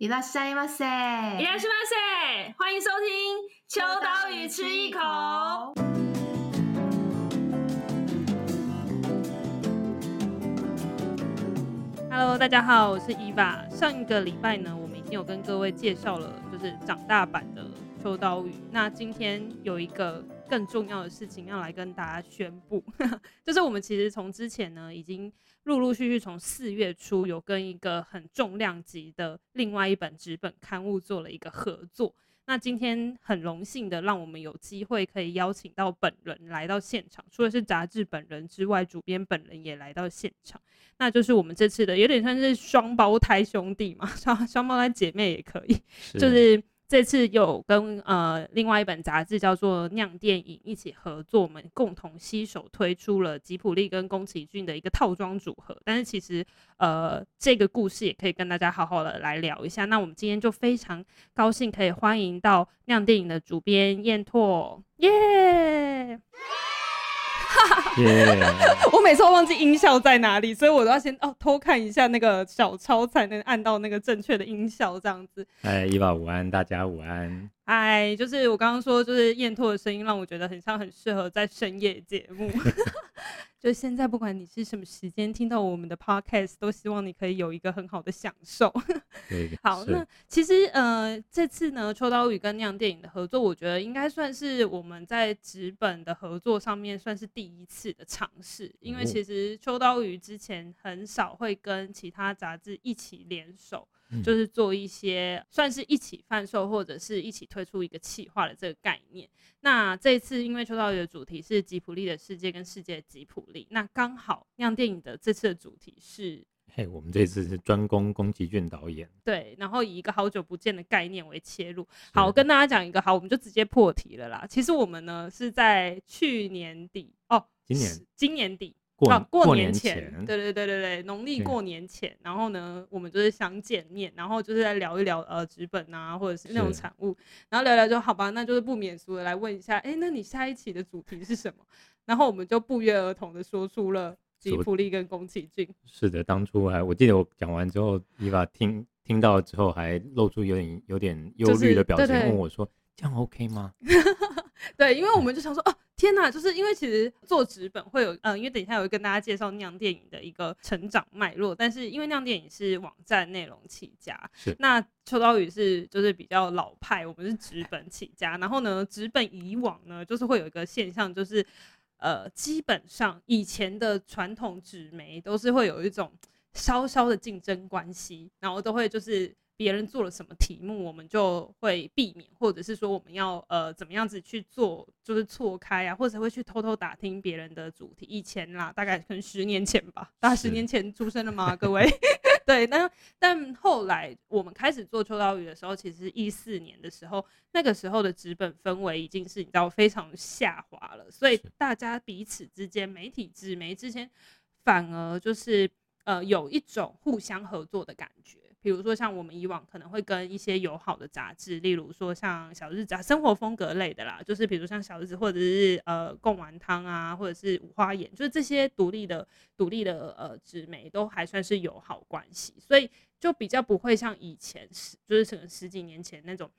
いらっしゃいませ，いらっしゃいませ，欢迎收听《秋刀鱼吃一口》。Hello，大家好，我是伊娃。上一个礼拜呢，我们已经有跟各位介绍了，就是长大版的秋刀鱼。那今天有一个 更重要的事情要来跟大家宣布，就是我们其实从之前呢，已经。陆陆续续从四月初有跟一个很重量级的另外一本纸本刊物做了一个合作，那今天很荣幸的让我们有机会可以邀请到本人来到现场，除了是杂志本人之外，主编本人也来到现场，那就是我们这次的有点像是双胞胎兄弟嘛，双双胞胎姐妹也可以，是就是。这次有跟呃另外一本杂志叫做《酿电影》一起合作，我们共同携手推出了吉普力跟宫崎骏的一个套装组合。但是其实呃这个故事也可以跟大家好好的来聊一下。那我们今天就非常高兴可以欢迎到《酿电影》的主编燕拓，耶！我每次都忘记音效在哪里，所以我都要先哦偷看一下那个小抄，才能按到那个正确的音效，这样子。哎，伊娃午安，大家午安。哎，就是我刚刚说，就是燕拓的声音让我觉得很像，很适合在深夜节目。就现在，不管你是什么时间听到我们的 podcast，都希望你可以有一个很好的享受。对，好，那其实呃，这次呢，秋刀鱼跟酿电影的合作，我觉得应该算是我们在纸本的合作上面算是第一次的尝试，因为其实秋刀鱼之前很少会跟其他杂志一起联手。就是做一些算是一起贩售或者是一起推出一个企划的这个概念。那这一次因为秋刀鱼的主题是吉普力的世界跟世界吉普力，那刚好酿电影的这次的主题是，嘿，我们这次是专攻宫崎骏导演，对，然后以一个好久不见的概念为切入。好，我跟大家讲一个，好，我们就直接破题了啦。其实我们呢是在去年底哦，今年今年底。过啊，过年年前，前对对对对对，农历过年前，然后呢，我们就是想见面，然后就是在聊一聊呃纸本啊，或者是那种产物，然后聊聊就好吧，那就是不免俗的来问一下，哎，那你下一期的主题是什么？然后我们就不约而同的说出了吉卜力跟宫崎骏。是的，当初还我记得我讲完之后，伊娃听听到之后还露出有点有点忧虑的表情，问我说：“这样 OK 吗？” 对，因为我们就想说，哦，天哪，就是因为其实做纸本会有，嗯，因为等一下我会跟大家介绍酿电影的一个成长脉络，但是因为酿电影是网站内容起家，是那秋刀鱼是就是比较老派，我们是纸本起家，然后呢，纸本以往呢就是会有一个现象，就是呃，基本上以前的传统纸媒都是会有一种稍稍的竞争关系，然后都会就是。别人做了什么题目，我们就会避免，或者是说我们要呃怎么样子去做，就是错开啊，或者会去偷偷打听别人的主题。以前啦，大概可能十年前吧，大概十年前出生的 吗？各位，对。那但后来我们开始做秋刀鱼的时候，其实是一四年的时候，那个时候的纸本氛围已经是你知道非常下滑了，所以大家彼此之间，媒体纸媒之间，反而就是呃有一种互相合作的感觉。比如说，像我们以往可能会跟一些友好的杂志，例如说像小日子啊，生活风格类的啦，就是比如像小日子，或者是呃贡丸汤啊，或者是五花眼，就是这些独立的、独立的呃纸媒都还算是友好关系，所以就比较不会像以前十，就是可能十几年前那种。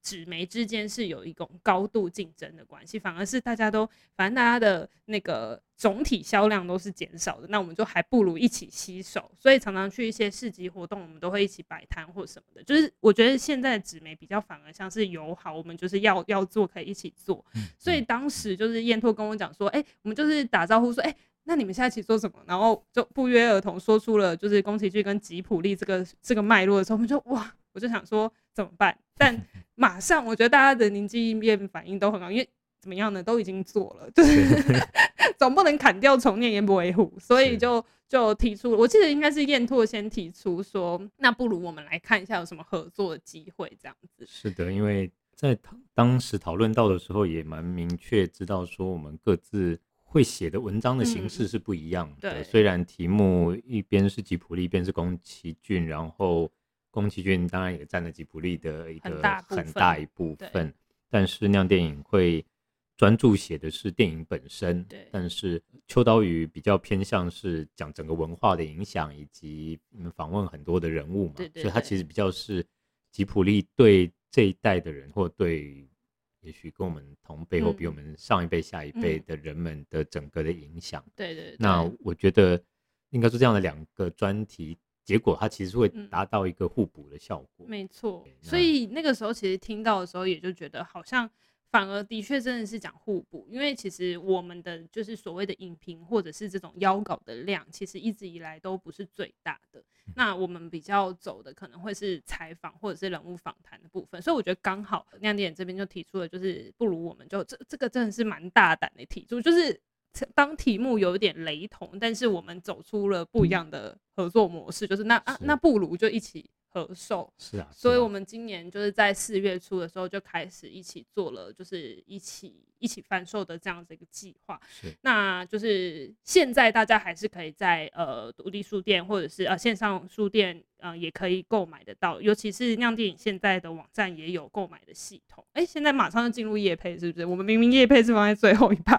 纸媒之间是有一种高度竞争的关系，反而是大家都，反正大家的那个总体销量都是减少的，那我们就还不如一起携手，所以常常去一些市集活动，我们都会一起摆摊或什么的。就是我觉得现在纸媒比较反而像是友好，我们就是要要做可以一起做。所以当时就是燕拓跟我讲说，哎、欸，我们就是打招呼说，哎、欸，那你们下一期做什么？然后就不约而同说出了就是宫崎骏跟吉普力这个这个脉络的时候，我们就哇，我就想说怎么办？但马上，我觉得大家的灵机应变反应都很好，因为怎么样呢，都已经做了，就是 总不能砍掉重练，言不为虎，所以就就提出了。我记得应该是燕拓先提出说，那不如我们来看一下有什么合作的机会，这样子。是的，因为在当时讨论到的时候，也蛮明确知道说，我们各自会写的文章的形式是不一样的。嗯、对，虽然题目一边是吉普力，一边是宫崎骏，然后。宫崎骏当然也占了吉普力的一个很大一部分，但是酿电影会专注写的是电影本身，但是秋刀鱼比较偏向是讲整个文化的影响，以及访问很多的人物嘛，所以它其实比较是吉普力对这一代的人，或对也许跟我们同辈或比我们上一辈、下一辈的人们的整个的影响。对对。那我觉得应该说这样的两个专题，结果它其实会达到一个互补的效果。没错。所以那个时候其实听到的时候，也就觉得好像。反而的确真的是讲互补，因为其实我们的就是所谓的影评或者是这种邀稿的量，其实一直以来都不是最大的。那我们比较走的可能会是采访或者是人物访谈的部分，所以我觉得刚好亮点这边就提出了，就是不如我们就这这个真的是蛮大胆的提出，就是当题目有点雷同，但是我们走出了不一样的合作模式，就是那啊那不如就一起。合售是啊，所以我们今年就是在四月初的时候就开始一起做了，就是一起一起贩售的这样子一个计划。是，那就是现在大家还是可以在呃独立书店或者是呃线上书店呃也可以购买得到，尤其是酿电影现在的网站也有购买的系统。哎、欸，现在马上就进入夜配是不是？我们明明夜配是放在最后一趴。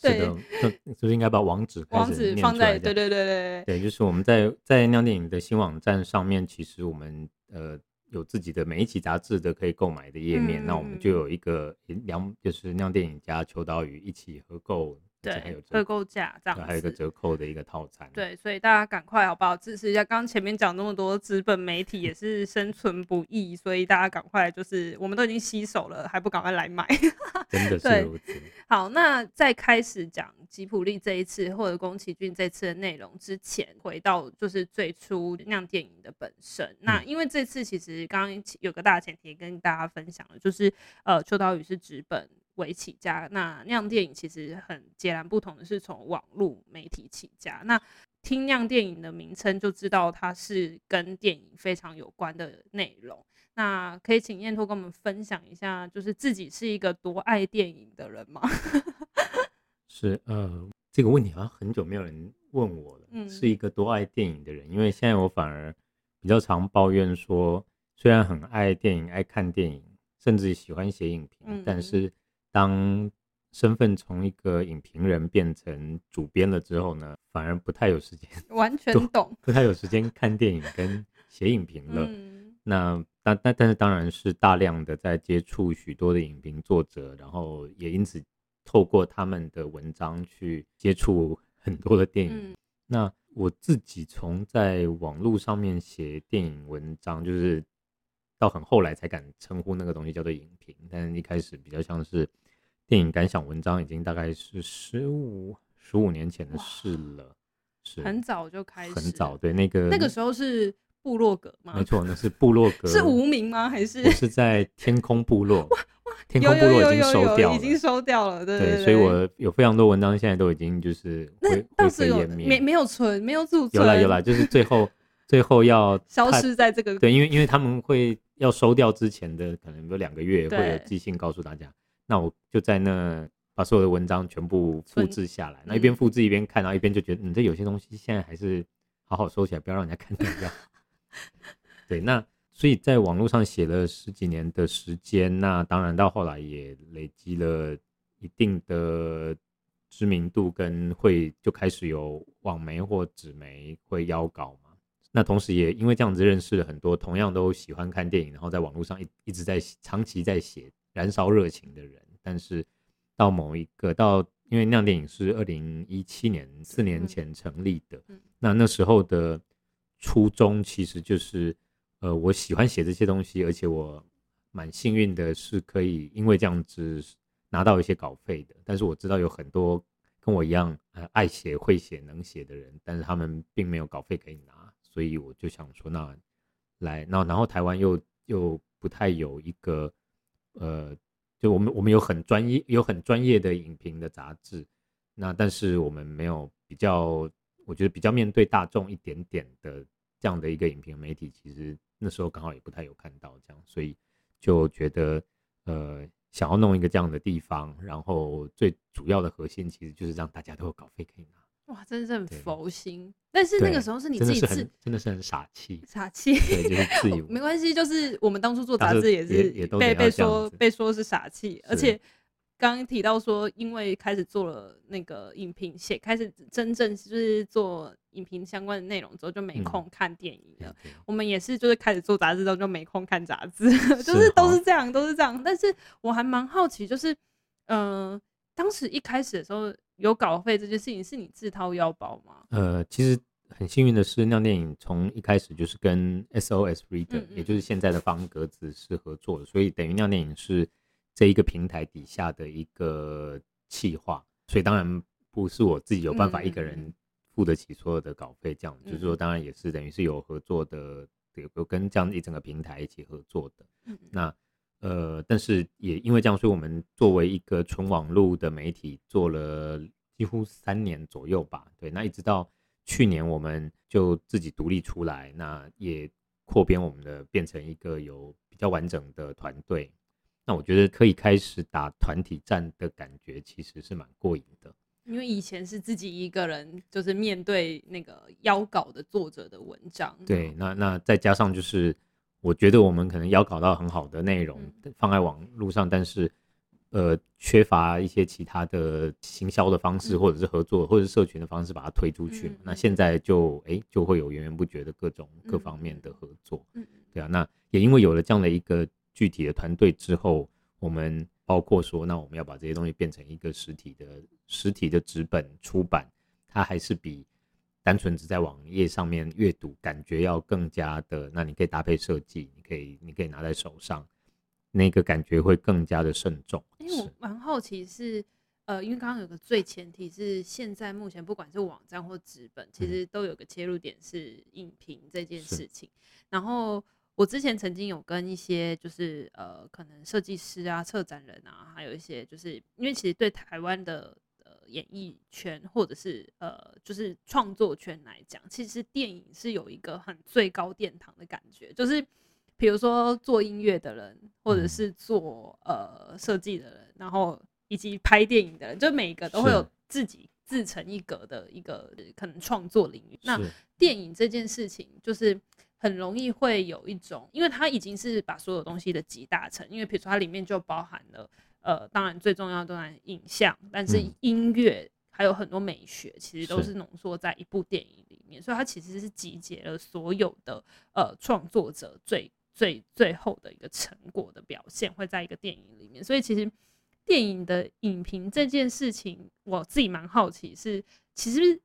对，就是应该把网址网址放在对对对对对，就是我们在在酿电影的新网站上面，其实我们呃有自己的每一期杂志的可以购买的页面，嗯、那我们就有一个两就是酿电影加秋刀鱼一起合购。对，折扣价这样子，还有一个折扣的一个套餐。对，所以大家赶快好不好支持一下？刚刚前面讲那么多，资本媒体也是生存不易，所以大家赶快就是，我们都已经吸手了，还不赶快来买？真的是如此。好，那在开始讲吉普力这一次或者宫崎骏这次的内容之前，回到就是最初酿电影的本身。嗯、那因为这次其实刚刚有个大前提跟大家分享了，就是呃，秋刀鱼是纸本。为起家，那酿电影其实很截然不同的是从网络媒体起家。那听酿电影的名称就知道它是跟电影非常有关的内容。那可以请燕托跟我们分享一下，就是自己是一个多爱电影的人吗？是呃，这个问题好像很久没有人问我了。嗯，是一个多爱电影的人，因为现在我反而比较常抱怨说，虽然很爱电影、爱看电影，甚至喜欢写影评，嗯、但是。当身份从一个影评人变成主编了之后呢，反而不太有时间，完全懂，不太有时间看电影跟写影评了。嗯、那但但但是当然是大量的在接触许多的影评作者，然后也因此透过他们的文章去接触很多的电影。嗯、那我自己从在网络上面写电影文章，就是。到很后来才敢称呼那个东西叫做影评，但是一开始比较像是电影感想文章，已经大概是十五十五年前的事了，是很早就开始，很早，对，那个那个时候是部落格吗？没错，那是部落格，是无名吗？还是是在天空部落？哇哇，天空部落已经收掉了，已经收掉了，对对，对，所以我有非常多文章现在都已经就是灰灰飞烟灭，没没有存，没有储存，有啦有啦，就是最后最后要消失在这个对，因为因为他们会。要收掉之前的可能有两个月会有寄信告诉大家，那我就在那把所有的文章全部复制下来，那一边复制一边看，然后一边就觉得，嗯，这有些东西现在还是好好收起来，不要让人家看到。对，那所以在网络上写了十几年的时间，那当然到后来也累积了一定的知名度，跟会就开始有网媒或纸媒会邀稿嘛。那同时也因为这样子认识了很多同样都喜欢看电影，然后在网络上一一直在长期在写燃烧热情的人。但是到某一个到，因为酿电影是二零一七年四年前成立的，那那时候的初衷其实就是，呃，我喜欢写这些东西，而且我蛮幸运的是可以因为这样子拿到一些稿费的。但是我知道有很多跟我一样呃爱写、会写、能写的人，但是他们并没有稿费可以拿。所以我就想说，那来，那然后台湾又又不太有一个，呃，就我们我们有很专业有很专业的影评的杂志，那但是我们没有比较，我觉得比较面对大众一点点的这样的一个影评媒体，其实那时候刚好也不太有看到这样，所以就觉得呃想要弄一个这样的地方，然后最主要的核心其实就是让大家都有稿费可以拿。哇，真的是很佛心，但是那个时候是你自己自，真的是很傻气，傻气，对，就是自。己没关系，就是我们当初做杂志也是被被说被说是傻气，而且刚刚提到说，因为开始做了那个影评，写开始真正就是做影评相关的内容之后，就没空看电影了。嗯、我们也是，就是开始做杂志之后就没空看杂志，就是都是这样，都是这样。但是我还蛮好奇，就是嗯、呃，当时一开始的时候有稿费这件事情，是你自掏腰包吗？呃，其实很幸运的是，酿电影从一开始就是跟 SOS Reader，嗯嗯，也就是现在的方格子是合作的，所以等于酿电影是这一个平台底下的一个企划，所以当然。不是我自己有办法一个人付得起所有的稿费，这样、嗯、就是说，当然也是等于是有合作的，有跟这样一整个平台一起合作的。嗯、那呃，但是也因为这样，所以我们作为一个纯网络的媒体，做了几乎三年左右吧。对，那一直到去年，我们就自己独立出来，那也扩编我们的，变成一个有比较完整的团队。那我觉得可以开始打团体战的感觉，其实是蛮过瘾的。因为以前是自己一个人，就是面对那个邀稿的作者的文章。对，那那再加上就是，我觉得我们可能要搞到很好的内容放在网络上，嗯、但是呃缺乏一些其他的行销的方式，嗯、或者是合作，或者是社群的方式把它推出去。嗯、那现在就哎、欸、就会有源源不绝的各种各方面的合作。嗯，对啊，那也因为有了这样的一个具体的团队之后，我们。包括说，那我们要把这些东西变成一个实体的实体的纸本出版，它还是比单纯只在网页上面阅读感觉要更加的。那你可以搭配设计，你可以你可以拿在手上，那个感觉会更加的慎重。因为我蛮好奇是，呃，因为刚刚有个最前提是，现在目前不管是网站或纸本，其实都有个切入点是影评这件事情，然后。我之前曾经有跟一些就是呃，可能设计师啊、策展人啊，还有一些就是因为其实对台湾的呃演艺圈或者是呃就是创作圈来讲，其实电影是有一个很最高殿堂的感觉，就是比如说做音乐的人，或者是做呃设计的人，然后以及拍电影的人，就每一个都会有自己自成一格的一个可能创作领域。那电影这件事情就是。很容易会有一种，因为它已经是把所有东西的集大成，因为比如说它里面就包含了，呃，当然最重要的当然影像，但是音乐还有很多美学，其实都是浓缩在一部电影里面，所以它其实是集结了所有的呃创作者最最最后的一个成果的表现，会在一个电影里面，所以其实电影的影评这件事情，我自己蛮好奇是其实。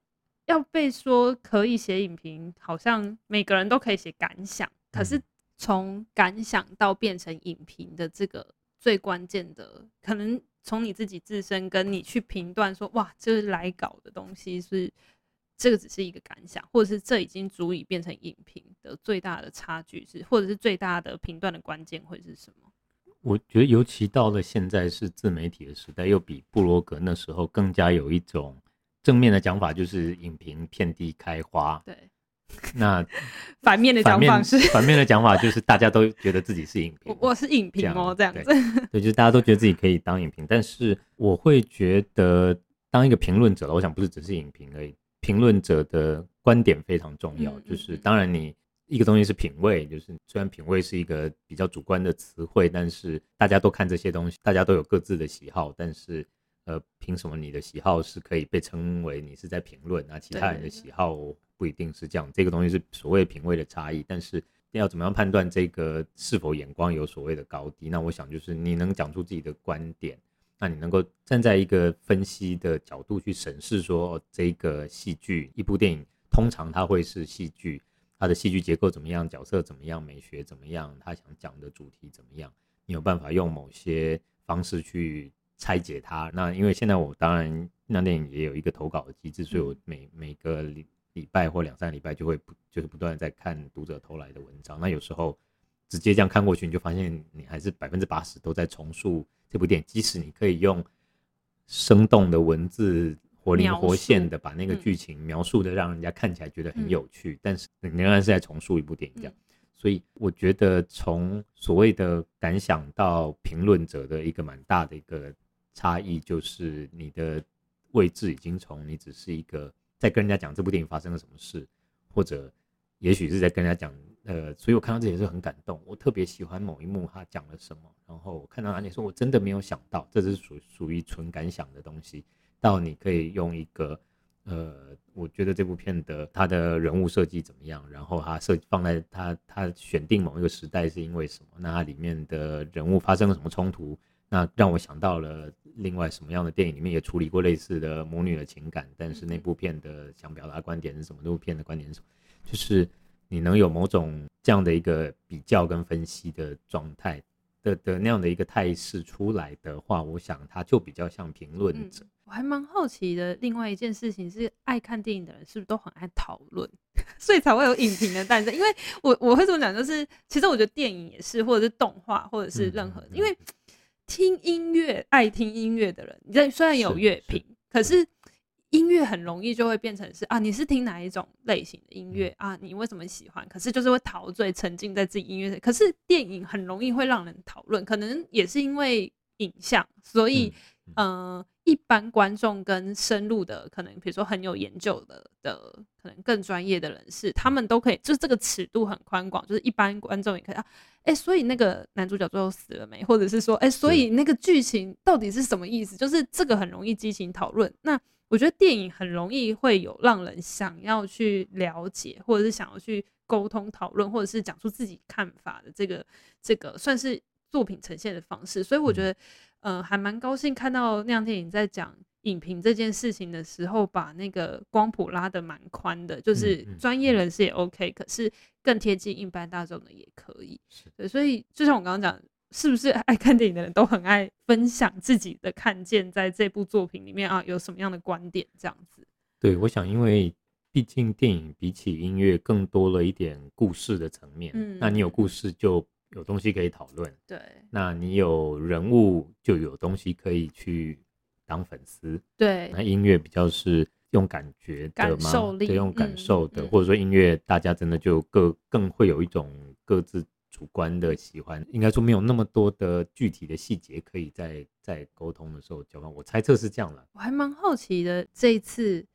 要被说可以写影评，好像每个人都可以写感想。可是从感想到变成影评的这个最关键的，可能从你自己自身跟你去评断说，哇，这是来搞的东西是这个只是一个感想，或者是这已经足以变成影评的最大的差距是，或者是最大的评断的关键会是什么？我觉得尤其到了现在是自媒体的时代，又比布罗格那时候更加有一种。正面的讲法就是影评遍地开花，对。那反面的讲法是反面的讲法就是大家都觉得自己是影评，我是影评哦，这样子。对，对，就是大家都觉得自己可以当影评，但是我会觉得当一个评论者，我想不是只是影评而已，评论者的观点非常重要。嗯、就是当然你一个东西是品味，就是虽然品味是一个比较主观的词汇，但是大家都看这些东西，大家都有各自的喜好，但是。呃，凭什么你的喜好是可以被称为你是在评论？那其他人的喜好不一定是这样。这个东西是所谓品味的差异，但是要怎么样判断这个是否眼光有所谓的高低？那我想就是你能讲出自己的观点，那你能够站在一个分析的角度去审视说这个戏剧一部电影，通常它会是戏剧，它的戏剧结构怎么样，角色怎么样，美学怎么样，他想讲的主题怎么样？你有办法用某些方式去。拆解它，那因为现在我当然那电影也有一个投稿的机制，所以我每每个礼礼拜或两三礼拜就会不就是不断在看读者投来的文章。那有时候直接这样看过去，你就发现你还是百分之八十都在重述这部电影，即使你可以用生动的文字活灵活现的把那个剧情描述的让人家看起来觉得很有趣，嗯、但是你仍然是在重述一部电影这样。所以我觉得从所谓的感想到评论者的一个蛮大的一个。差异就是你的位置已经从你只是一个在跟人家讲这部电影发生了什么事，或者也许是在跟人家讲，呃，所以我看到这也是很感动。我特别喜欢某一幕，他讲了什么，然后我看到哪里说，我真的没有想到，这是属属于纯感想的东西。到你可以用一个呃，我觉得这部片的它的人物设计怎么样，然后它设放在它它选定某一个时代是因为什么？那它里面的人物发生了什么冲突？那让我想到了另外什么样的电影里面也处理过类似的母女的情感，但是那部片的想表达观点是什么？那部片的观点是什么？就是你能有某种这样的一个比较跟分析的状态的的那样的一个态势出来的话，我想它就比较像评论者。我还蛮好奇的，另外一件事情是，爱看电影的人是不是都很爱讨论，所以才会有影评的诞生？因为我我会这么讲，就是其实我觉得电影也是，或者是动画，或者是任何，因为听音乐、爱听音乐的人，你在虽然有乐评，可是音乐很容易就会变成是啊，你是听哪一种类型的音乐啊？你为什么喜欢？可是就是会陶醉、沉浸在自己音乐里。可是电影很容易会让人讨论，可能也是因为影像，所以。嗯、呃，一般观众跟深入的，可能比如说很有研究的的，可能更专业的人士，他们都可以，就是这个尺度很宽广，就是一般观众也可以啊。哎、欸，所以那个男主角最后死了没？或者是说，哎、欸，所以那个剧情到底是什么意思？就是这个很容易激情讨论。那我觉得电影很容易会有让人想要去了解，或者是想要去沟通讨论，或者是讲出自己看法的这个这个算是作品呈现的方式。所以我觉得。嗯还蛮高兴看到酿电影在讲影评这件事情的时候，把那个光谱拉得蛮宽的，就是专业人士也 OK，、嗯嗯、可是更贴近一般大众的也可以。对，所以就像我刚刚讲，是不是爱看电影的人都很爱分享自己的看见，在这部作品里面啊，有什么样的观点这样子？对，我想，因为毕竟电影比起音乐更多了一点故事的层面，嗯，那你有故事就。有东西可以讨论，对，那你有人物就有东西可以去当粉丝，对。那音乐比较是用感觉的吗？对，用感受的，嗯、或者说音乐大家真的就各更会有一种各自主观的喜欢，应该说没有那么多的具体的细节可以在在沟通的时候交换。我猜测是这样了。我还蛮好奇的，这一次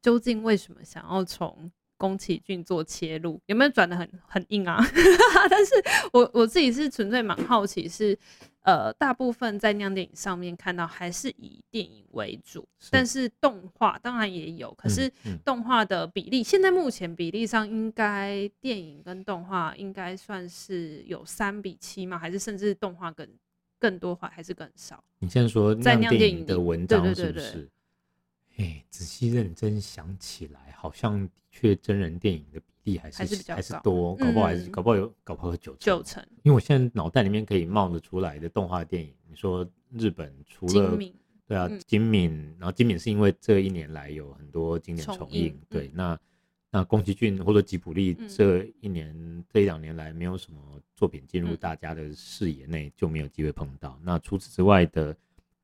究竟为什么想要从？宫崎骏做切入有没有转的很很硬啊？但是我我自己是纯粹蛮好奇是，是呃大部分在酿电影上面看到还是以电影为主，是但是动画当然也有，可是动画的比例、嗯嗯、现在目前比例上应该电影跟动画应该算是有三比七吗？还是甚至动画更更多话还是更少？你现在说在酿电影的文章是不是？哎，仔细认真想起来，好像的确真人电影的比例还是还是比较还是多，搞不好还是、嗯、搞不好有搞不好有九成九成。因为我现在脑袋里面可以冒得出来的动画电影，你说日本除了对啊，金敏，然后金敏是因为这一年来有很多经典重映，重对，那那宫崎骏或者吉卜力这一年、嗯、这一两年来没有什么作品进入大家的视野内，就没有机会碰到。那除此之外的。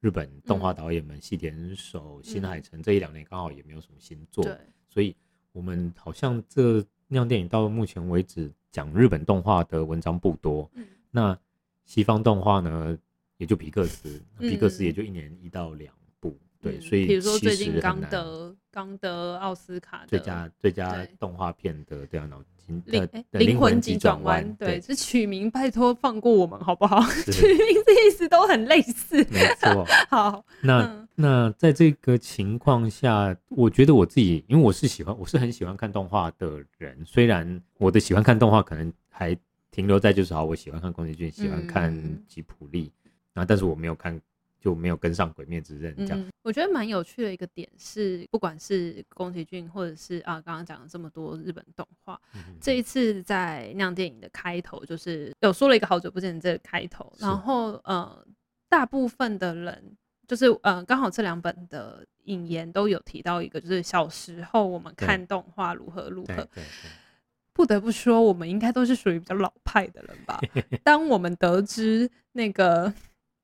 日本动画导演们，细田守、新海诚这一两年刚好也没有什么新作，嗯、所以我们好像这那样电影到目前为止讲日本动画的文章不多。嗯、那西方动画呢，也就皮克斯，嗯、皮克斯也就一年一到两部，嗯、对，所以比如说最近刚得刚得奥斯卡最佳最佳动画片的这样脑。灵灵魂急转弯，对，这取名拜托放过我们好不好？取名的意思都很类似，没错。好，那那在这个情况下，我觉得我自己，因为我是喜欢，我是很喜欢看动画的人。虽然我的喜欢看动画可能还停留在就是好，我喜欢看宫崎骏，喜欢看吉普力，那但是我没有看。就没有跟上《鬼灭之刃》这样。嗯，我觉得蛮有趣的一个点是，不管是宫崎骏，或者是啊刚刚讲了这么多日本动画，嗯、这一次在那样电影的开头，就是有说了一个好久不见的这个开头，然后呃，大部分的人就是呃，刚好这两本的引言都有提到一个，就是小时候我们看动画如何如何。不得不说，我们应该都是属于比较老派的人吧。当我们得知那个。《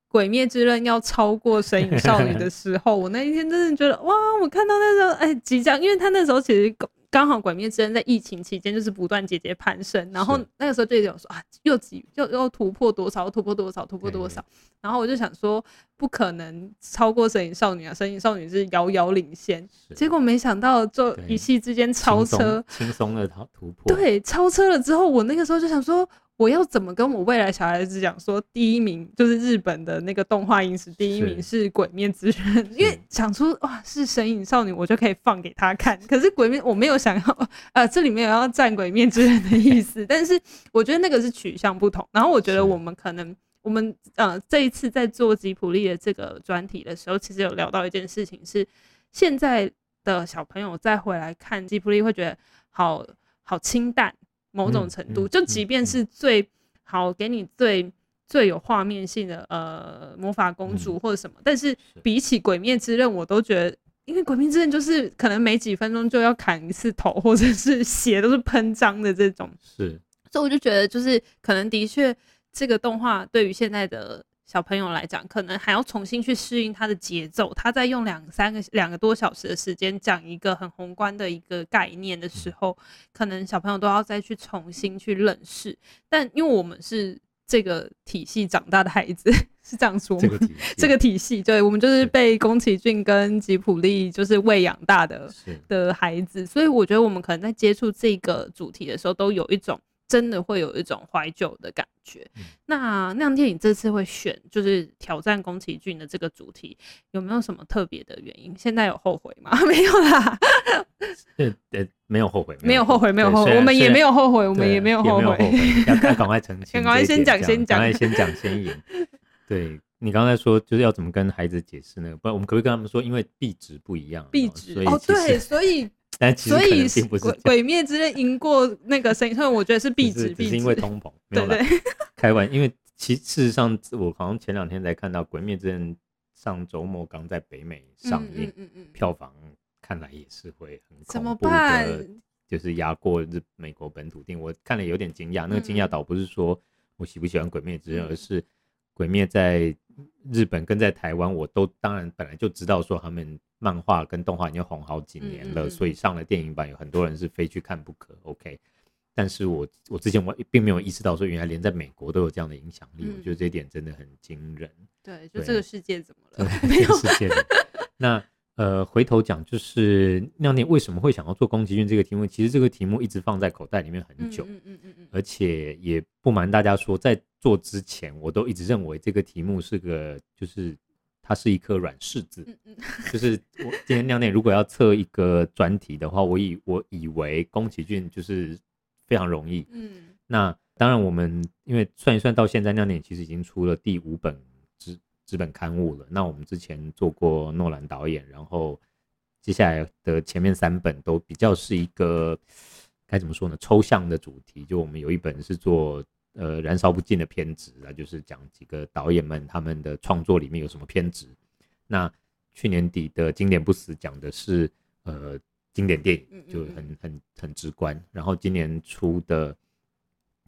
鬼灭之刃》要超过《神隐少女》的时候，我那一天真的觉得哇！我看到那时候，哎，即将，因为他那时候其实刚好《鬼灭之刃》在疫情期间就是不断节节攀升，然后那个时候就有说啊，又几又又突破多少，突破多少，突破多少，然后我就想说，不可能超过《神隐少女》啊，《神隐少女》是遥遥领先，结果没想到就一夕之间超车，轻松的突破，对，超车了之后，我那个时候就想说。我要怎么跟我未来小孩子讲说，第一名就是日本的那个动画影史第一名是《鬼面之刃》，因为想出哇是神隐少女，我就可以放给他看。可是《鬼面》我没有想要，呃，这里面有要赞《鬼面之刃》的意思，但是我觉得那个是取向不同。然后我觉得我们可能我们呃这一次在做吉普力的这个专题的时候，其实有聊到一件事情是，现在的小朋友再回来看吉普力会觉得好好清淡。某种程度，就即便是最好给你最最有画面性的呃魔法公主或者什么，但是。比起鬼灭之刃，我都觉得，因为鬼灭之刃就是可能每几分钟就要砍一次头，或者是 血都是喷张的这种，是，所以我就觉得就是可能的确这个动画对于现在的。小朋友来讲，可能还要重新去适应他的节奏。他在用两三个两个多小时的时间讲一个很宏观的一个概念的时候，可能小朋友都要再去重新去认识。但因为我们是这个体系长大的孩子，是这样说吗？这个体系，这个体系，对，我们就是被宫崎骏跟吉卜力就是喂养大的的孩子，所以我觉得我们可能在接触这个主题的时候，都有一种。真的会有一种怀旧的感觉。嗯、那亮天，你这次会选就是挑战宫崎骏的这个主题，有没有什么特别的原因？现在有后悔吗？没有啦。对对，没有后悔，没有后悔，没有后悔，我们也没有后悔，我们也没有后悔。要 赶快澄清，赶快先讲，先讲，赶快先讲先赢。对，你刚才说就是要怎么跟孩子解释那个？不然我们可不可以跟他们说，因为币值不一样，币值哦，对，所以。但其实可能并不是鬼灭之刃赢过那个神，所以我觉得是必值，是因为通膨，没有啦，开玩笑。因为其事实上，我好像前两天才看到鬼灭之刃上周末刚在北美上映，嗯嗯，票房看来也是会很恐怖的，就是压过日美国本土店。我看了有点惊讶，那个惊讶倒不是说我喜不喜欢鬼灭之刃，而是鬼灭在日本跟在台湾，我都当然本来就知道说他们。漫画跟动画已经红好几年了，嗯嗯嗯，所以上了电影版，有很多人是非去看不可。OK，但是我我之前我并没有意识到说，原来连在美国都有这样的影响力，嗯、我觉得这一点真的很惊人。对，就这个世界怎么了？没有世界。那呃，回头讲，就是酿电为什么会想要做宫崎骏这个题目？其实这个题目一直放在口袋里面很久，嗯嗯嗯嗯，而且也不瞒大家说，在做之前，我都一直认为这个题目是个就是。它是一颗软柿子，就是我今天酿电如果要测一个专题的话，我以我以为宫崎骏就是非常容易。嗯，那当然我们因为算一算到现在酿电其实已经出了第五本纸纸本刊物了。那我们之前做过诺兰导演，然后接下来的前面三本都比较是一个该怎么说呢？抽象的主题。就我们有一本是做。呃，燃烧不尽的偏执啊，就是讲几个导演们他们的创作里面有什么偏执。那去年底的经典不死讲的是呃经典电影，就很很很直观。然后今年出的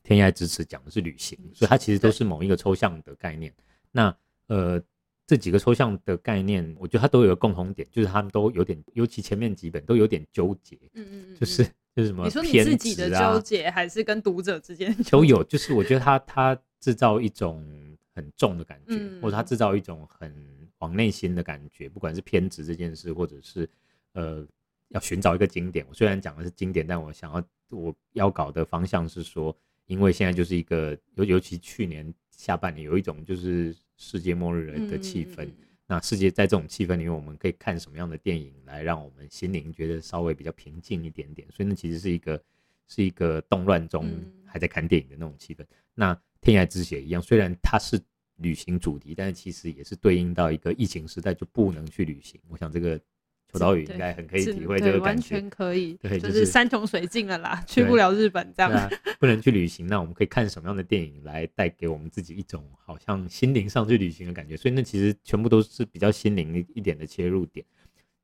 天涯咫尺讲的是旅行，所以它其实都是某一个抽象的概念。那呃这几个抽象的概念，我觉得它都有个共同点，就是他们都有点，尤其前面几本都有点纠结。嗯嗯嗯，就是。就是什么、啊？你说你自己的纠结，还是跟读者之间都有？就是我觉得他他制造一种很重的感觉，嗯、或者他制造一种很往内心的感觉，不管是偏执这件事，或者是呃要寻找一个经典。我虽然讲的是经典，但我想要我要搞的方向是说，因为现在就是一个尤尤其去年下半年有一种就是世界末日的气氛。嗯那世界在这种气氛里面，我们可以看什么样的电影来让我们心灵觉得稍微比较平静一点点？所以那其实是一个是一个动乱中还在看电影的那种气氛。嗯、那《天涯之血》一样，虽然它是旅行主题，但是其实也是对应到一个疫情时代就不能去旅行。我想这个。秋刀鱼应该很可以体会这个感觉，完全可以，对，就是山穷水尽了啦，去不了日本这样，啊，不能去旅行。那我们可以看什么样的电影来带给我们自己一种好像心灵上去旅行的感觉？所以那其实全部都是比较心灵一点的切入点。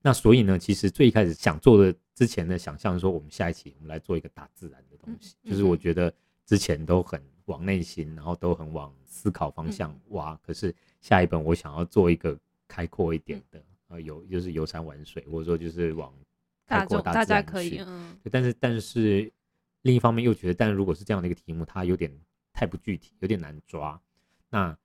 那所以呢，其实最一开始想做的之前的想象说，我们下一期我们来做一个大自然的东西，嗯、就是我觉得之前都很往内心，然后都很往思考方向挖，嗯、可是下一本我想要做一个开阔一点的。有就是游山玩水，或者说就是往大家可以，嗯。但是但是另一方面又觉得，但如果是这样的一个题目，它有点太不具体，有点难抓。那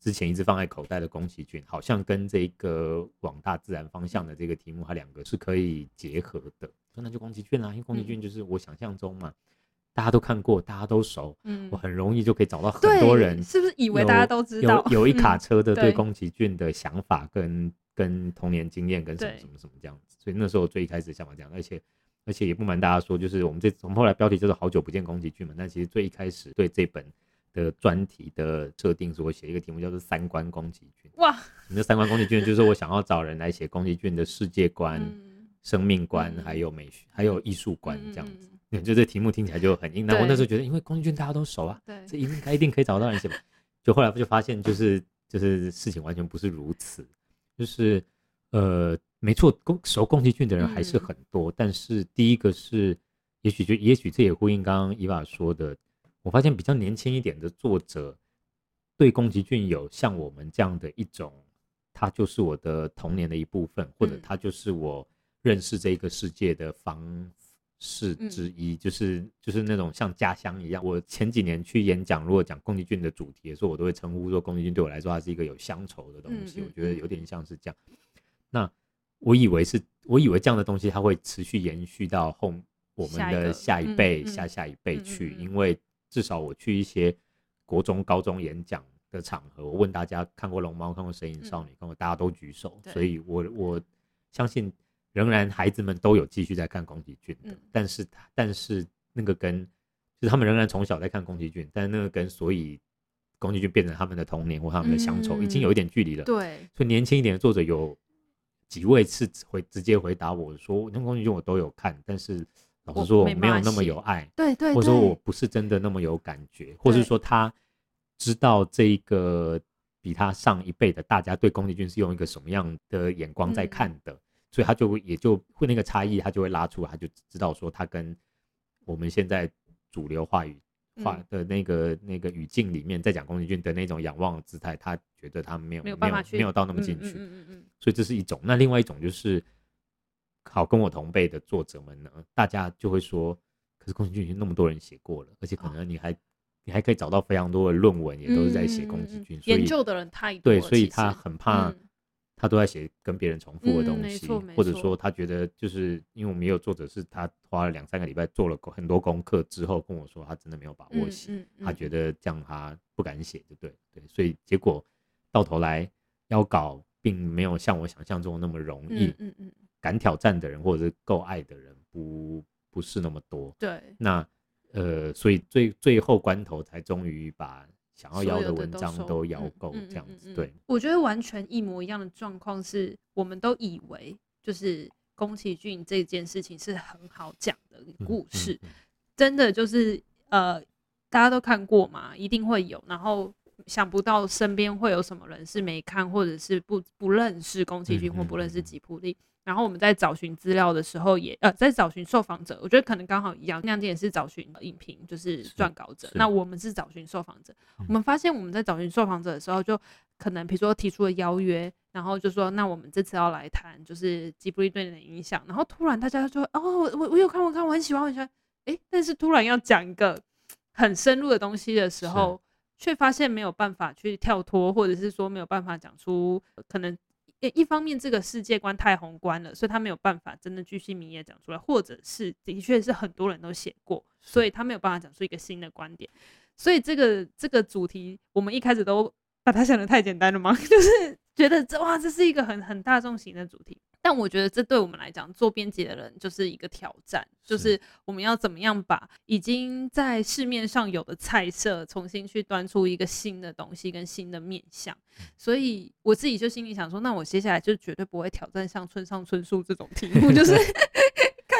之前一直放在口袋的宫崎骏，好像跟这个往大自然方向的这个题目，它两个是可以结合的。说那就宫崎骏啊，因为宫崎骏就是我想象中嘛，大家都看过，大家都熟，嗯，我很容易就可以找到很多人，是不是以为大家都知道？有有一 卡车的对宫崎骏的想法跟、嗯、跟童年经验跟什么什么什么这样子，所以那时候最一开始想法这样，而且而且也不瞒大家说，就是我们这我们后来标题就是好久不见宫崎骏嘛，但其实最一开始对这本的专题的设定是我写一个题目叫做三观宫崎骏。哇，你的三观宫崎骏？就是我想要找人来写宫崎骏的世界观、嗯、生命观，还有美学，还有艺术观这样子。嗯就这题目听起来就很硬，那我那时候觉得，因为宫崎骏大家都熟啊，对，这应该一定可以找到人写吧。就后来不就发现，就是就是事情完全不是如此，就是呃，没错，宫熟宫崎骏的人还是很多，嗯、但是第一个是，也许就也许这也呼应刚刚伊娃说的，我发现比较年轻一点的作者对宫崎骏有像我们这样的一种，他就是我的童年的一部分，或者他就是我认识这个世界的方。是之一，就是就是那种像家乡一样。我前几年去演讲，如果讲宫崎骏的主题的时候，我都会称呼说，宫崎骏对我来说，它是一个有乡愁的东西。我觉得有点像是这样。那我以为是，我以为这样的东西它会持续延续到后我们的下一辈、下下一辈去，因为至少我去一些国中、高中演讲的场合，我问大家看过龙猫、看过神隐少女，看过大家都举手，所以我我相信。仍然，孩子们都有继续在看宫崎骏的，嗯、但是，但是那个跟就是他们仍然从小在看宫崎骏，但是那个跟所以宫崎骏变成他们的童年或他们的乡愁，已经有一点距离了。对，所以年轻一点的作者有几位是回直接回答我说，那宫崎骏我都有看，但是老实说我没有那么有爱，对对，或者说我不是真的那么有感觉，或是说他知道这一个比他上一辈的大家对宫崎骏是用一个什么样的眼光在看的。嗯所以他就也就会那个差异，他就会拉出来，他就知道说他跟我们现在主流话语话的那个、嗯、那个语境里面在讲宫崎骏的那种仰望的姿态，他觉得他没有没有办法去没有到那么进去。嗯嗯嗯嗯。所以这是一种。那另外一种就是，好跟我同辈的作者们呢，大家就会说，可是宫崎骏已经那么多人写过了，而且可能你还、哦、你还可以找到非常多的论文，也都是在写宫崎骏。研究的人太多。对，所以他很怕。嗯他都在写跟别人重复的东西，嗯、或者说他觉得就是因为我们也有作者是他花了两三个礼拜做了很多功课之后跟我说他真的没有把握写，嗯嗯嗯、他觉得这样他不敢写，对对对，所以结果到头来要搞并没有像我想象中那么容易，嗯嗯嗯、敢挑战的人或者是够爱的人不不是那么多，对，那呃，所以最最后关头才终于把。想要邀的文章都邀够这样子，对。我觉得完全一模一样的状况是，我们都以为就是宫崎骏这件事情是很好讲的故事，真的就是呃，大家都看过嘛，一定会有。然后想不到身边会有什么人是没看，或者是不不认识宫崎骏或不认识吉卜力。然后我们在找寻资料的时候也，也呃在找寻受访者，我觉得可能刚好一样。亮点也是找寻影评，就是撰稿者。那我们是找寻受访者。嗯、我们发现我们在找寻受访者的时候，就可能比如说提出了邀约，然后就说那我们这次要来谈就是吉卜力对你的影响。然后突然大家就说哦，我我我有看我看我很喜欢我很喜欢，哎，但是突然要讲一个很深入的东西的时候，却发现没有办法去跳脱，或者是说没有办法讲出可能。一方面，这个世界观太宏观了，所以他没有办法真的巨细靡遗讲出来，或者是的确是很多人都写过，所以他没有办法讲出一个新的观点。所以这个这个主题，我们一开始都把它想得太简单了吗？就是觉得这哇，这是一个很很大众型的主题。但我觉得这对我们来讲，做编辑的人就是一个挑战，就是我们要怎么样把已经在市面上有的菜色，重新去端出一个新的东西跟新的面向。所以我自己就心里想说，那我接下来就绝对不会挑战像村上春树这种题目，就是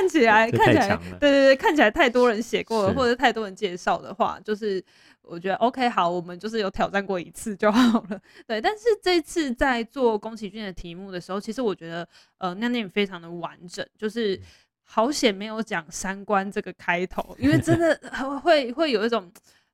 看起来看起来，对对对，看起来太多人写过了，或者太多人介绍的话，就是。我觉得 OK 好，我们就是有挑战过一次就好了。对，但是这次在做宫崎骏的题目的时候，其实我觉得呃，那那非常的完整，就是好险没有讲三观这个开头，因为真的 会会有一种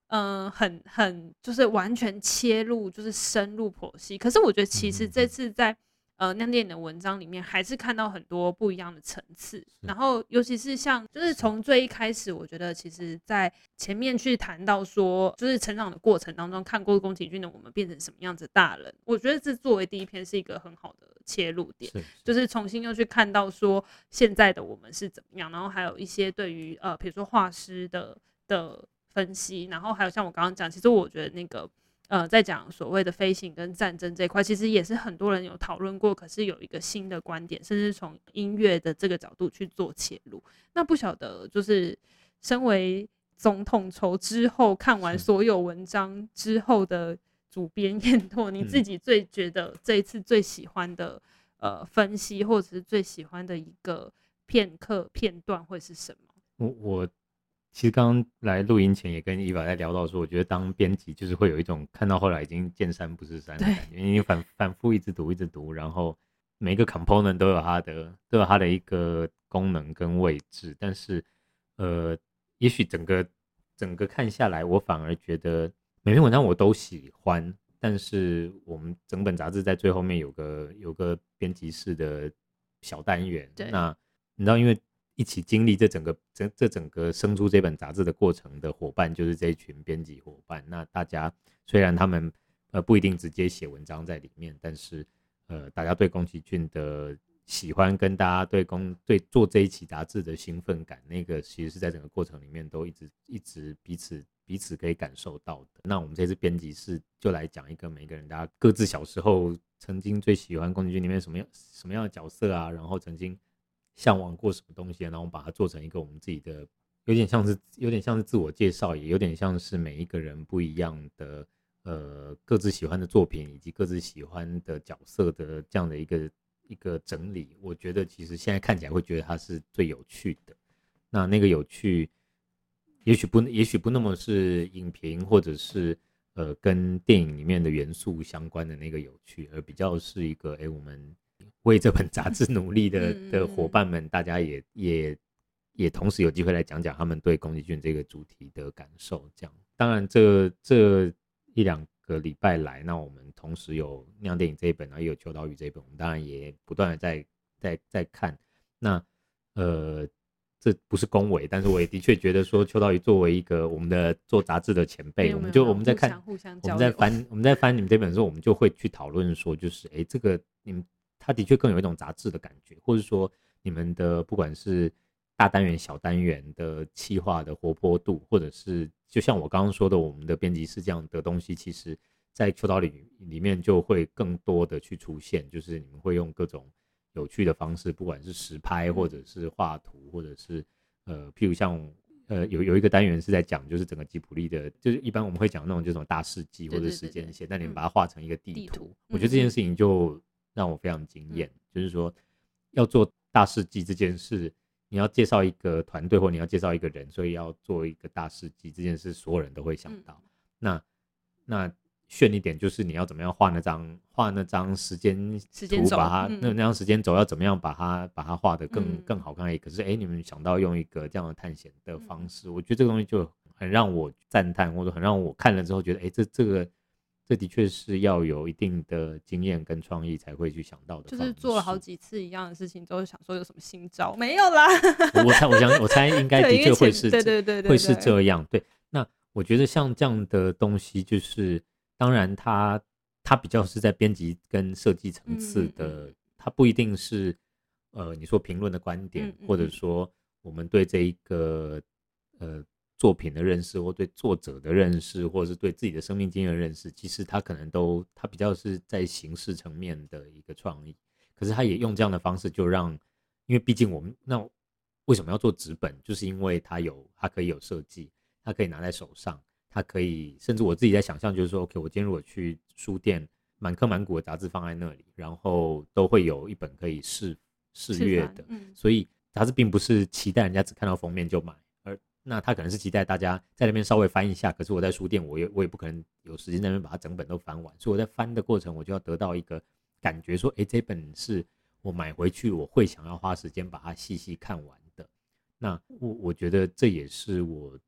嗯、呃，很很就是完全切入，就是深入剖析。可是我觉得其实这次在。呃，亮电影的文章里面还是看到很多不一样的层次，然后尤其是像，就是从最一开始，我觉得其实在前面去谈到说，就是成长的过程当中，看过宫崎骏的我们变成什么样子大人，我觉得这作为第一篇是一个很好的切入点，就是重新又去看到说现在的我们是怎么样，然后还有一些对于呃，比如说画师的的分析，然后还有像我刚刚讲，其实我觉得那个呃，在讲所谓的飞行跟战争这一块，其实也是很多人有讨论过，可是有一个新的观点，甚至从音乐的这个角度去做切入。那不晓得就是身为总统筹之后看完所有文章之后的主编 彦拓，你自己最觉得这一次最喜欢的呃分析，或者是最喜欢的一个片刻片段会是什么？我我其实刚刚来录音前也跟 Eva 在聊到说，我觉得当编辑就是会有一种看到后来已经见山不是山的感觉，因为你反反复一直读一直读，然后每一个 component 都有它的都有它的一个功能跟位置，但是呃。也许整个整个看下来，我反而觉得每篇文章我都喜欢，但是我们整本杂志在最后面有个有个编辑室的小单元。对。那你知道，因为一起经历这整个这这整个生出这本杂志的过程的伙伴，就是这一群编辑伙伴。那大家虽然他们呃不一定直接写文章在里面，但是呃大家对宫崎骏的。喜欢跟大家对公对做这一期杂志的兴奋感，那个其实是在整个过程里面都一直一直彼此彼此可以感受到的。那我们这次编辑室就来讲一个每个人大家各自小时候曾经最喜欢宫崎骏里面什么样什么样的角色啊，然后曾经向往过什么东西，然后我们把它做成一个我们自己的，有点像是有点像是自我介绍，也有点像是每一个人不一样的呃各自喜欢的作品以及各自喜欢的角色的这样的一个。一个整理，我觉得其实现在看起来会觉得它是最有趣的。那那个有趣，也许不，也许不那么是影评或者是呃跟电影里面的元素相关的那个有趣，而比较是一个哎，我们为这本杂志努力的的伙伴们，大家也也也同时有机会来讲讲他们对宫崎骏这个主题的感受。这样，当然这这一两。个礼拜来，那我们同时有《酿电影》这一本，然后也有《秋刀鱼》这一本，我们当然也不断的在在在看。那呃，这不是恭维，但是我也的确觉得说，秋刀鱼作为一个我们的做杂志的前辈，我们就我们在看，我们在翻，我们在翻你们这本书，我们就会去讨论说，就是哎，这个你们他的确更有一种杂志的感觉，或者说你们的不管是。大单元、小单元的企划的活泼度，或者是就像我刚刚说的，我们的编辑室这样的东西，其实，在秋刀里里面就会更多的去出现，就是你们会用各种有趣的方式，不管是实拍，或者是画图，或者是呃，譬如像呃有有一个单元是在讲，就是整个吉普力的，就是一般我们会讲那种这种大事记或者时间线，但你们把它画成一个地图，我觉得这件事情就让我非常惊艳，就是说要做大事记这件事。你要介绍一个团队，或你要介绍一个人，所以要做一个大事记这件事，所有人都会想到。嗯、那那炫一点就是你要怎么样画那张画那张时间图，把它、嗯、那那张时间轴要怎么样把它把它画的更、嗯、更好看。可是哎、欸，你们想到用一个这样的探险的方式，嗯、我觉得这个东西就很让我赞叹，或者很让我看了之后觉得，哎、欸，这这个。这的确是要有一定的经验跟创意才会去想到的，就是做了好几次一样的事情，都是想说有什么新招，没有啦。我猜，我想，我猜应该 的确会是，对对对，会是这样。对，那我觉得像这样的东西，就是当然它它比较是在编辑跟设计层次的，它不一定是呃你说评论的观点，或者说我们对这一个呃。作品的认识，或对作者的认识，或者是对自己的生命经验的认识，其实他可能都他比较是在形式层面的一个创意。可是他也用这样的方式，就让，因为毕竟我们那为什么要做纸本，就是因为它有它可以有设计，它可以拿在手上，它可以甚至我自己在想象，就是说，OK，我今天如果去书店，满坑满谷的杂志放在那里，然后都会有一本可以试试阅的，嗯，所以杂志并不是期待人家只看到封面就买。那他可能是期待大家在那边稍微翻一下，可是我在书店，我也我也不可能有时间那边把它整本都翻完，所以我在翻的过程，我就要得到一个感觉，说，哎，这本是我买回去我会想要花时间把它细细看完的。那我我觉得这也是我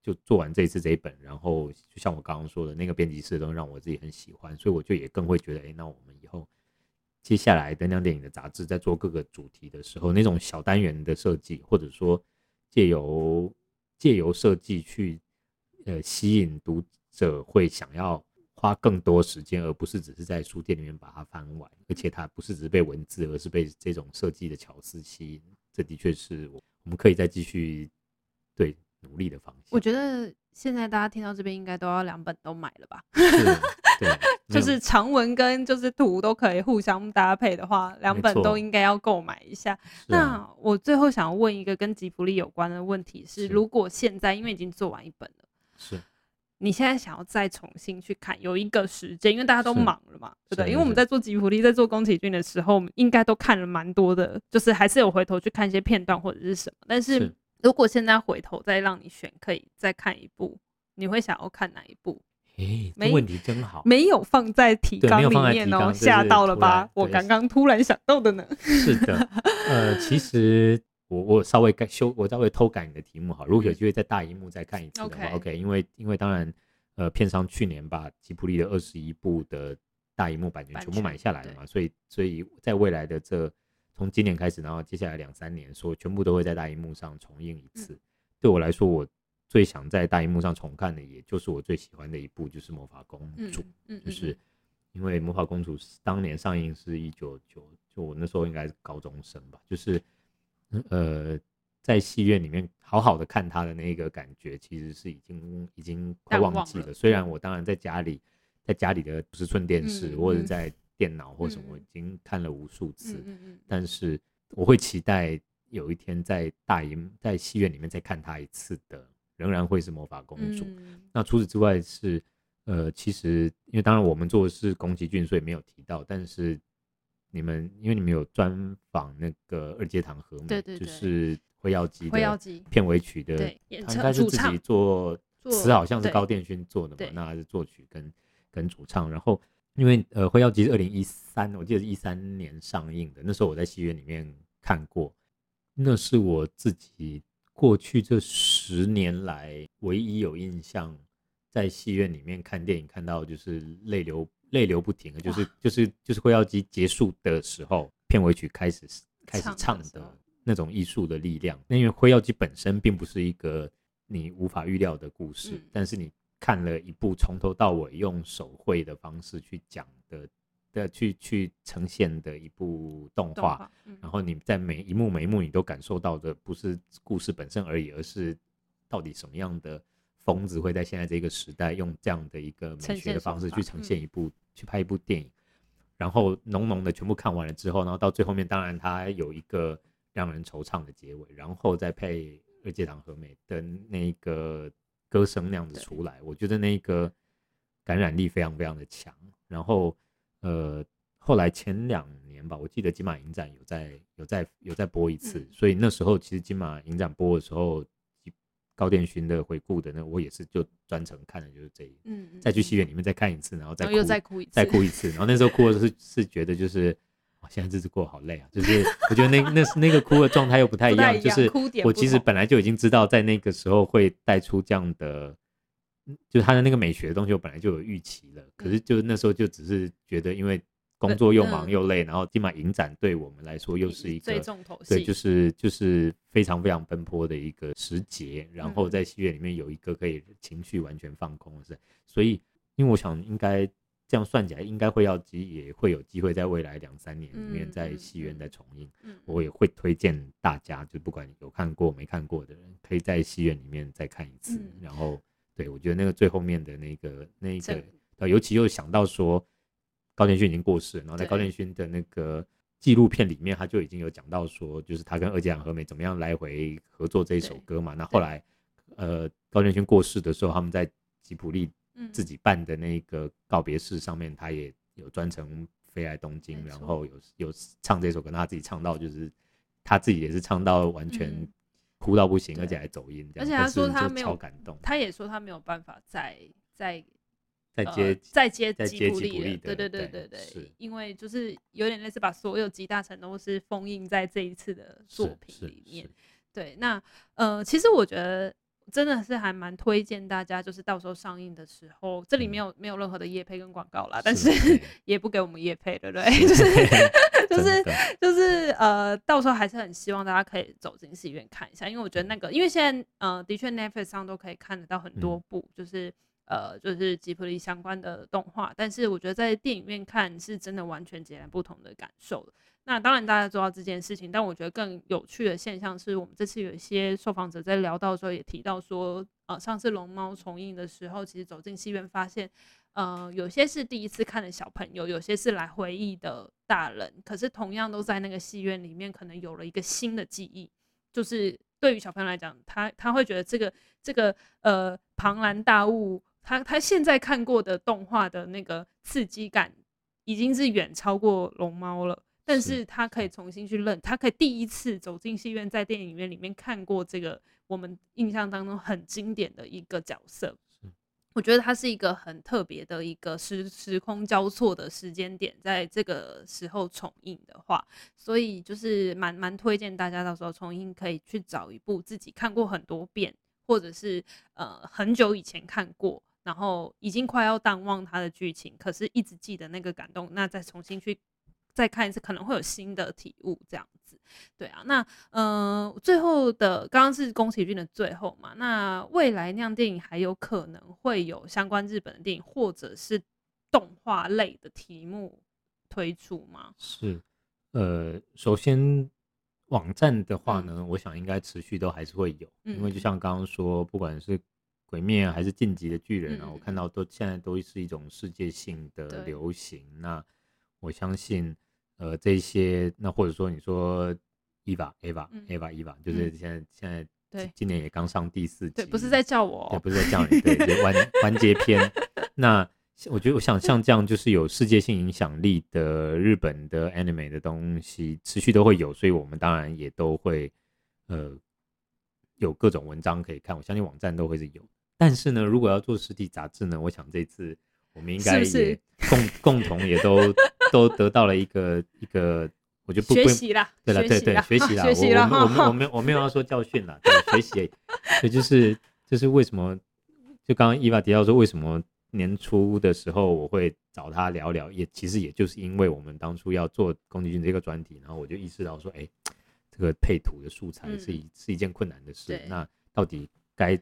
就做完这一次这一本，然后就像我刚刚说的那个编辑室都让我自己很喜欢，所以我就也更会觉得，哎，那我们以后接下来灯亮电影的杂志在做各个主题的时候，那种小单元的设计，或者说借由借由设计去，呃，吸引读者会想要花更多时间，而不是只是在书店里面把它翻完，而且它不是只是被文字，而是被这种设计的巧思吸引。这的确是我我们可以再继续对努力的方向。我觉得现在大家听到这边应该都要两本都买了吧？就是长文跟就是图都可以互相搭配的话，两本都应该要购买一下。啊、那我最后想要问一个跟吉卜力有关的问题是：是如果现在因为已经做完一本了，是。你现在想要再重新去看，有一个时间，因为大家都忙了嘛，对不对？因为我们在做吉卜力，在做宫崎骏的时候，我们应该都看了蛮多的，就是还是有回头去看一些片段或者是什么。但是如果现在回头再让你选，可以再看一部，你会想要看哪一部？诶，这问题真好，没有放在提纲里面哦，吓到了吧？我刚刚突然想到的呢。是的，呃，其实。我我稍微改修，我稍微偷改你的题目哈。如果有机会在大荧幕再看一次的话，OK，因为因为当然，呃，片商去年把吉普力的二十一部的大荧幕版权全部买下来了嘛，所以所以在未来的这从今年开始，然后接下来两三年，说全部都会在大荧幕上重映一次。嗯、对我来说，我最想在大荧幕上重看的，也就是我最喜欢的一部，就是《魔法公主》，嗯嗯，就是因为《魔法公主》当年上映是一九九，就我那时候应该是高中生吧，就是。呃，在戏院里面好好的看他的那个感觉，其实是已经已经快忘记了。了虽然我当然在家里，在家里的十寸电视、嗯、或者在电脑或什么，已经看了无数次，嗯、但是我会期待有一天在大荧在戏院里面再看他一次的，仍然会是魔法公主。嗯、那除此之外是，呃，其实因为当然我们做的是宫崎骏，所以没有提到，但是。你们因为你们有专访那个二阶堂和美，对对对，就是辉耀姬的片尾曲的，他应该是自己做词，好像是高电勋做的嘛，那还是作曲跟跟主唱。然后因为呃灰耀姬是二零一三，我记得是一三年上映的，那时候我在戏院里面看过，那是我自己过去这十年来唯一有印象在戏院里面看电影看到就是泪流。泪流不停的，就是就是就是灰耀姬结束的时候，片尾曲开始开始唱的那种艺术的力量。那因为灰耀姬本身并不是一个你无法预料的故事，嗯、但是你看了一部从头到尾用手绘的方式去讲的的去去呈现的一部动画，嗯、然后你在每一幕每一幕你都感受到的不是故事本身而已，而是到底什么样的。疯子会在现在这个时代用这样的一个美学的方式去呈现一部、嗯、去拍一部电影，然后浓浓的全部看完了之后，然后到最后面，当然它有一个让人惆怅的结尾，然后再配二阶堂和美的那个歌声那样子出来，我觉得那个感染力非常非常的强。然后呃，后来前两年吧，我记得金马影展有在有在有在播一次，嗯、所以那时候其实金马影展播的时候。高电勋的回顾的那，我也是就专程看的，就是这一，嗯，再去戏院里面再看一次，然后再哭，又再哭一次，再哭一次，然后那时候哭的是是觉得就是，哇，现在日子过得好累啊，就是我觉得那那那个哭的状态又不太一样，就是我其实本来就已经知道在那个时候会带出这样的，就是他的那个美学的东西，我本来就有预期了，可是就那时候就只是觉得因为。工作又忙又累，然后金马影展对我们来说又是一个最重头戏，对，就是就是非常非常奔波的一个时节。然后在戏院里面有一个可以情绪完全放空的事，所以因为我想应该这样算起来，应该辉耀姬也会有机会在未来两三年里面在戏院再重映。我也会推荐大家，就不管有看过没看过的人，可以在戏院里面再看一次。然后，对，我觉得那个最后面的那个那个，尤其又想到说。高田勋已经过世，然后在高田勋的那个纪录片里面，他就已经有讲到说，就是他跟二阶堂和美怎么样来回合作这一首歌嘛。那后来，呃，高田勋过世的时候，他们在吉普力自己办的那个告别式上面，他也有专程飞来东京，然后有有唱这首歌，他自己唱到就是他自己也是唱到完全哭到不行，而且还走音这样。而且他说他没有感动，他也说他没有办法再再。再接再接吉卜力，对对对对对，是因为就是有点类似把所有集大成都是封印在这一次的作品里面。对，那呃，其实我觉得真的是还蛮推荐大家，就是到时候上映的时候，这里没有没有任何的业配跟广告啦，但是 也不给我们业配，对不对？就是就是就是呃，到时候还是很希望大家可以走进戏院看一下，因为我觉得那个，因为现在呃，的确 Netflix 上都可以看得到很多部，就是。呃，就是吉卜力相关的动画，但是我觉得在电影院看是真的完全截然不同的感受。那当然大家做到这件事情，但我觉得更有趣的现象是我们这次有一些受访者在聊到的时候也提到说，呃，上次龙猫重映的时候，其实走进戏院发现，呃，有些是第一次看的小朋友，有些是来回忆的大人，可是同样都在那个戏院里面，可能有了一个新的记忆，就是对于小朋友来讲，他他会觉得这个这个呃庞然大物。他他现在看过的动画的那个刺激感，已经是远超过龙猫了。但是他可以重新去认，他可以第一次走进戏院，在电影院里面看过这个我们印象当中很经典的一个角色。我觉得它是一个很特别的一个时时空交错的时间点，在这个时候重映的话，所以就是蛮蛮推荐大家到时候重映可以去找一部自己看过很多遍，或者是呃很久以前看过。然后已经快要淡忘它的剧情，可是一直记得那个感动，那再重新去再看一次，可能会有新的体悟，这样子。对啊，那嗯、呃，最后的刚刚是宫崎骏的最后嘛，那未来那样电影还有可能会有相关日本的电影或者是动画类的题目推出吗？是，呃，首先网站的话呢，嗯、我想应该持续都还是会有，嗯、因为就像刚刚说，不管是鬼灭啊，还是进击的巨人啊，嗯、我看到都现在都是一种世界性的流行。那我相信，呃，这些那或者说你说伊娃、Eva、Eva、Eva，就是现在、嗯、现在对今年也刚上第四集，对，不是在叫我、哦，对，不是在叫你，对，完 完结篇。那我觉得，我想像这样就是有世界性影响力的日本的 anime 的东西，持续都会有，所以我们当然也都会呃有各种文章可以看。我相信网站都会是有。但是呢，如果要做实体杂志呢，我想这次我们应该也共共同也都都得到了一个一个，我觉得不学习啦，对了，对对，学习 啦，学习啦，我我我没有 我没有要说教训啦，对，学习，所以就是就是为什么，就刚刚伊娃提到说为什么年初的时候我会找他聊聊，也其实也就是因为我们当初要做宫崎骏这个专题，然后我就意识到说，哎，这个配图的素材是一、嗯、是一件困难的事，那到底该。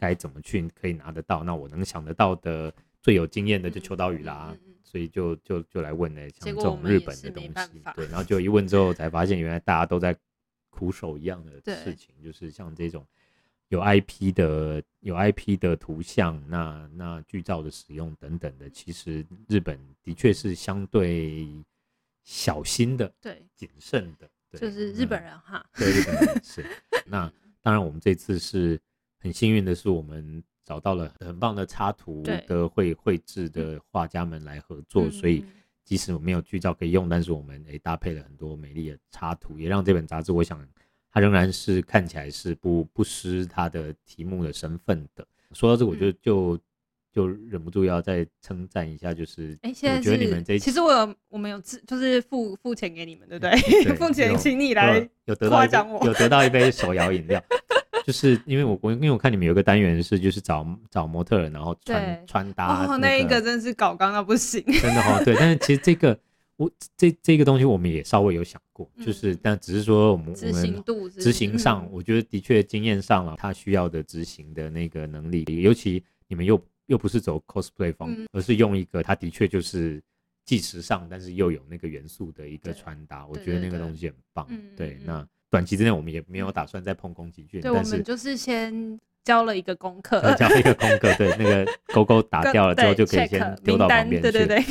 该怎么去可以拿得到？那我能想得到的最有经验的就秋刀鱼啦，嗯嗯嗯、所以就就就来问呢，像这种日本的东西，对，然后就一问之后才发现，原来大家都在苦守一样的事情，就是像这种有 IP 的有 IP 的图像，那那剧照的使用等等的，其实日本的确是相对小心的，对，谨慎的，对，就是日本人哈，对，日本人是。那当然，我们这次是。很幸运的是，我们找到了很棒的插图的绘绘制的画家们来合作，对所以即使我没有剧照可以用，但是我们诶搭配了很多美丽的插图，也让这本杂志，我想它仍然是看起来是不不失它的题目的身份的。说到这，我就就就忍不住要再称赞一下，就是哎，现在我觉得你们这一期其实我有我们有就是付付钱给你们，对不对？付钱请你来有得到有得到一杯手摇饮料。就是因为我我因为我看你们有个单元是就是找找模特儿，然后穿穿搭、那个，哦，那一个真是搞刚到不行，真的哈、哦，对。但是其实这个我这这个东西我们也稍微有想过，嗯、就是但只是说我们执行度执行上，我觉得的确经验上了，他需要的执行的那个能力，尤其你们又又不是走 cosplay 风，嗯、而是用一个他的确就是既时尚，但是又有那个元素的一个穿搭，我觉得那个东西很棒，对，那。短期之内，我们也没有打算再碰宫崎骏。对，我们就是先交了一个功课，交了一个功课，对，那个 勾勾打掉了之后，就可以先丢到旁边去。对对对。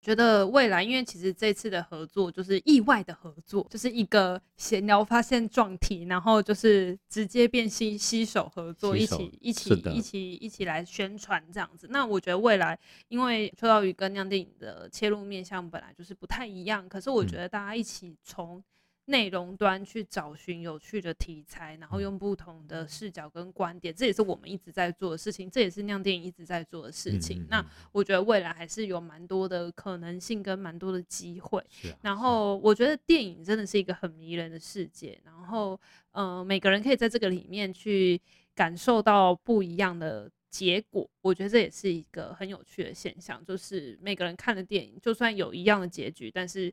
觉得未来，因为其实这次的合作就是意外的合作，就是一个闲聊发现撞题，然后就是直接变携携手合作，一起一起一起一起来宣传这样子。那我觉得未来，因为秋刀鱼跟酿电影的切入面向本来就是不太一样，可是我觉得大家一起从内容端去找寻有趣的题材，然后用不同的视角跟观点，这也是我们一直在做的事情，这也是酿电影一直在做的事情。嗯嗯嗯，那我觉得未来还是有蛮多的可能性跟蛮多的机会。啊、然后我觉得电影真的是一个很迷人的世界，然后呃，每个人可以在这个里面去感受到不一样的结果。我觉得这也是一个很有趣的现象，就是每个人看的电影，就算有一样的结局，但是。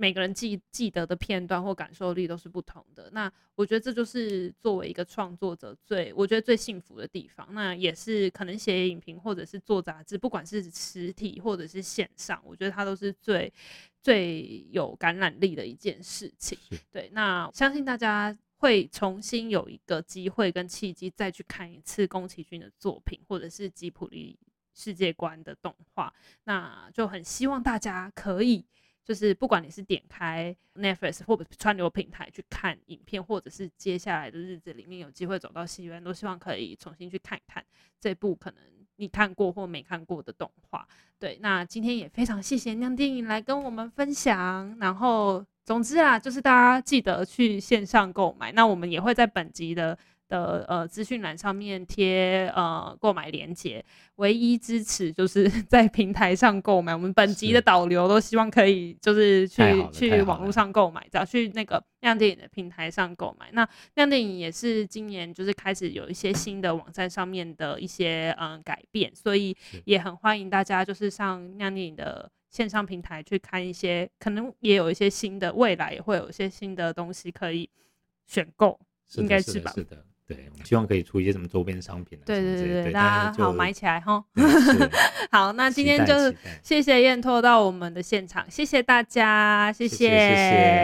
每个人记记得的片段或感受力都是不同的。那我觉得这就是作为一个创作者最我觉得最幸福的地方。那也是可能写影评或者是做杂志，不管是实体或者是线上，我觉得它都是最最有感染力的一件事情。对，那相信大家会重新有一个机会跟契机再去看一次宫崎骏的作品，或者是吉卜力世界观的动画。那就很希望大家可以。就是不管你是点开 Netflix 或者串流平台去看影片，或者是接下来的日子里面有机会走到戏院，都希望可以重新去看一看这部可能你看过或没看过的动画。对，那今天也非常谢谢酿电影来跟我们分享。然后，总之啊，就是大家记得去线上购买。那我们也会在本集的。的呃资讯栏上面贴呃购买链接，唯一支持就是 在平台上购买。我们本集的导流都希望可以就是去去网络上购买，只要去那个亮电影的平台上购买。那亮电影也是今年就是开始有一些新的网站上面的一些嗯、呃、改变，所以也很欢迎大家就是上亮电影的线上平台去看一些，可能也有一些新的，未来也会有一些新的东西可以选购，应该是吧？是的。对，我们希望可以出一些什么周边商品。对对对对，大家好买起来哈。好，那今天就是谢谢燕拓到我们的现场，谢谢大家，谢谢谢谢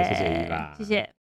谢谢谢谢。